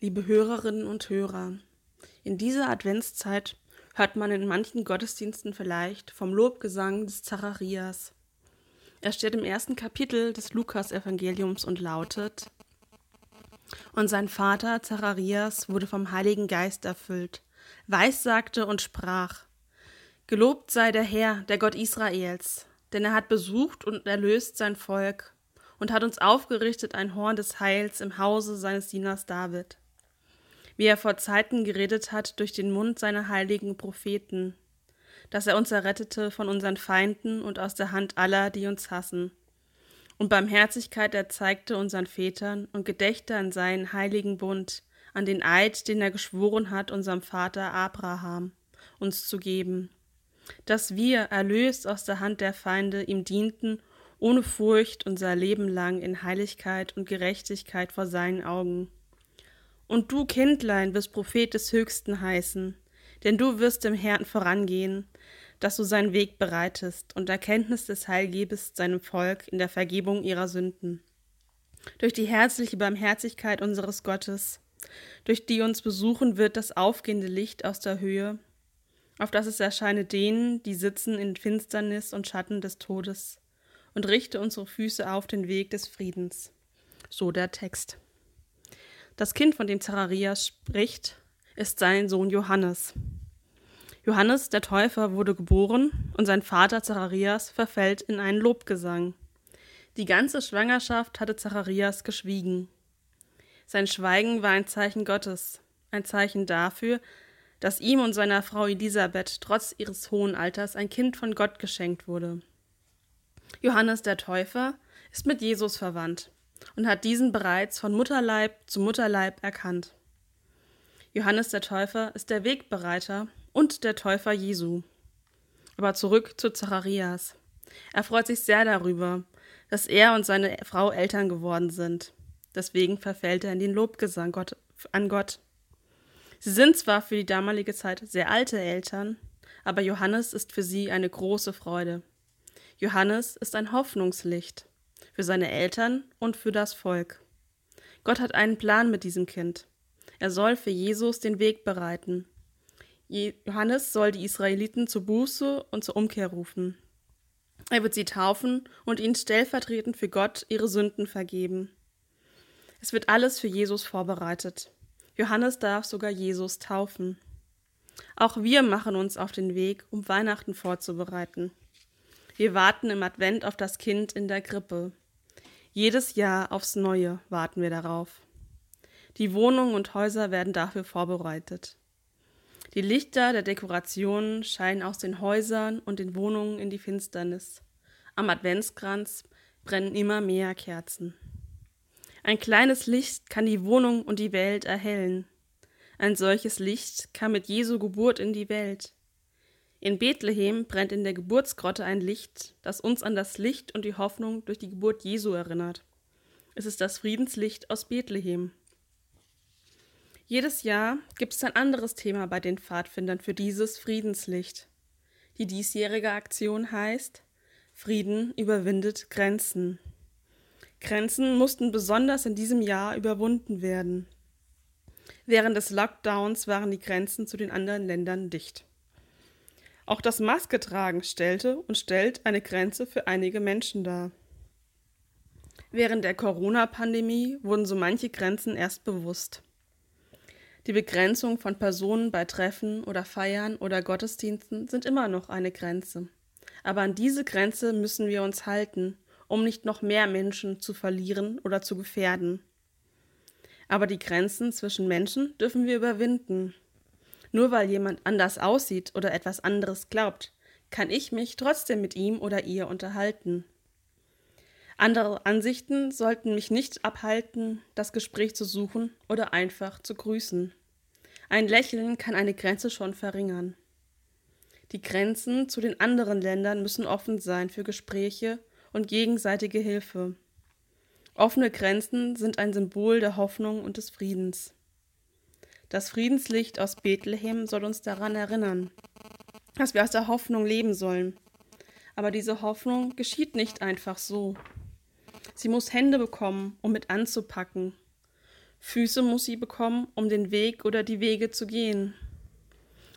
liebe Hörerinnen und Hörer. In dieser Adventszeit hört man in manchen Gottesdiensten vielleicht vom Lobgesang des Zacharias. Er steht im ersten Kapitel des Lukas-Evangeliums und lautet: Und sein Vater Zacharias wurde vom Heiligen Geist erfüllt, weissagte und sprach: Gelobt sei der Herr, der Gott Israels, denn er hat besucht und erlöst sein Volk und hat uns aufgerichtet ein Horn des Heils im Hause seines Dieners David. Wie er vor Zeiten geredet hat durch den Mund seiner heiligen Propheten, dass er uns errettete von unseren Feinden und aus der Hand aller, die uns hassen. Und Barmherzigkeit erzeigte unseren Vätern und gedächte an seinen heiligen Bund, an den Eid, den er geschworen hat, unserem Vater Abraham, uns zu geben, dass wir, erlöst aus der Hand der Feinde, ihm dienten ohne Furcht unser Leben lang in Heiligkeit und Gerechtigkeit vor seinen Augen. Und du, Kindlein, wirst Prophet des Höchsten heißen, denn du wirst dem Herrn vorangehen, dass du seinen Weg bereitest und Erkenntnis des Heil gebest seinem Volk in der Vergebung ihrer Sünden. Durch die herzliche Barmherzigkeit unseres Gottes, durch die uns besuchen wird das aufgehende Licht aus der Höhe, auf das es erscheine denen, die sitzen in Finsternis und Schatten des Todes, und richte unsere Füße auf den Weg des Friedens. So der Text. Das Kind, von dem Zacharias spricht, ist sein Sohn Johannes. Johannes der Täufer wurde geboren und sein Vater Zacharias verfällt in einen Lobgesang. Die ganze Schwangerschaft hatte Zacharias geschwiegen. Sein Schweigen war ein Zeichen Gottes, ein Zeichen dafür, dass ihm und seiner Frau Elisabeth trotz ihres hohen Alters ein Kind von Gott geschenkt wurde. Johannes der Täufer ist mit Jesus verwandt und hat diesen bereits von Mutterleib zu Mutterleib erkannt. Johannes der Täufer ist der Wegbereiter und der Täufer Jesu. Aber zurück zu Zacharias. Er freut sich sehr darüber, dass er und seine Frau Eltern geworden sind. Deswegen verfällt er in den Lobgesang Gott, an Gott. Sie sind zwar für die damalige Zeit sehr alte Eltern, aber Johannes ist für sie eine große Freude. Johannes ist ein Hoffnungslicht für seine Eltern und für das Volk. Gott hat einen Plan mit diesem Kind. Er soll für Jesus den Weg bereiten. Johannes soll die Israeliten zur Buße und zur Umkehr rufen. Er wird sie taufen und ihnen stellvertretend für Gott ihre Sünden vergeben. Es wird alles für Jesus vorbereitet. Johannes darf sogar Jesus taufen. Auch wir machen uns auf den Weg, um Weihnachten vorzubereiten. Wir warten im Advent auf das Kind in der Krippe. Jedes Jahr aufs Neue warten wir darauf. Die Wohnungen und Häuser werden dafür vorbereitet. Die Lichter der Dekorationen scheinen aus den Häusern und den Wohnungen in die Finsternis. Am Adventskranz brennen immer mehr Kerzen. Ein kleines Licht kann die Wohnung und die Welt erhellen. Ein solches Licht kam mit Jesu Geburt in die Welt. In Bethlehem brennt in der Geburtsgrotte ein Licht, das uns an das Licht und die Hoffnung durch die Geburt Jesu erinnert. Es ist das Friedenslicht aus Bethlehem. Jedes Jahr gibt es ein anderes Thema bei den Pfadfindern für dieses Friedenslicht. Die diesjährige Aktion heißt Frieden überwindet Grenzen. Grenzen mussten besonders in diesem Jahr überwunden werden. Während des Lockdowns waren die Grenzen zu den anderen Ländern dicht. Auch das Masketragen stellte und stellt eine Grenze für einige Menschen dar. Während der Corona-Pandemie wurden so manche Grenzen erst bewusst. Die Begrenzung von Personen bei Treffen oder Feiern oder Gottesdiensten sind immer noch eine Grenze. Aber an diese Grenze müssen wir uns halten, um nicht noch mehr Menschen zu verlieren oder zu gefährden. Aber die Grenzen zwischen Menschen dürfen wir überwinden. Nur weil jemand anders aussieht oder etwas anderes glaubt, kann ich mich trotzdem mit ihm oder ihr unterhalten. Andere Ansichten sollten mich nicht abhalten, das Gespräch zu suchen oder einfach zu grüßen. Ein Lächeln kann eine Grenze schon verringern. Die Grenzen zu den anderen Ländern müssen offen sein für Gespräche und gegenseitige Hilfe. Offene Grenzen sind ein Symbol der Hoffnung und des Friedens. Das Friedenslicht aus Bethlehem soll uns daran erinnern, dass wir aus der Hoffnung leben sollen. Aber diese Hoffnung geschieht nicht einfach so. Sie muss Hände bekommen, um mit anzupacken. Füße muss sie bekommen, um den Weg oder die Wege zu gehen.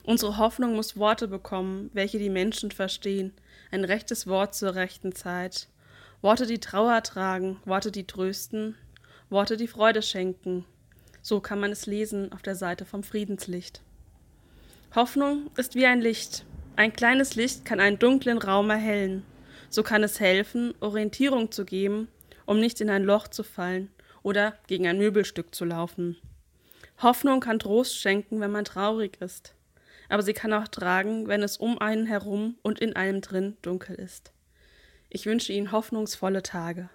Unsere Hoffnung muss Worte bekommen, welche die Menschen verstehen, ein rechtes Wort zur rechten Zeit. Worte, die Trauer tragen, Worte, die trösten, Worte, die Freude schenken. So kann man es lesen auf der Seite vom Friedenslicht. Hoffnung ist wie ein Licht. Ein kleines Licht kann einen dunklen Raum erhellen. So kann es helfen, Orientierung zu geben, um nicht in ein Loch zu fallen oder gegen ein Möbelstück zu laufen. Hoffnung kann Trost schenken, wenn man traurig ist, aber sie kann auch tragen, wenn es um einen herum und in einem drin dunkel ist. Ich wünsche Ihnen hoffnungsvolle Tage.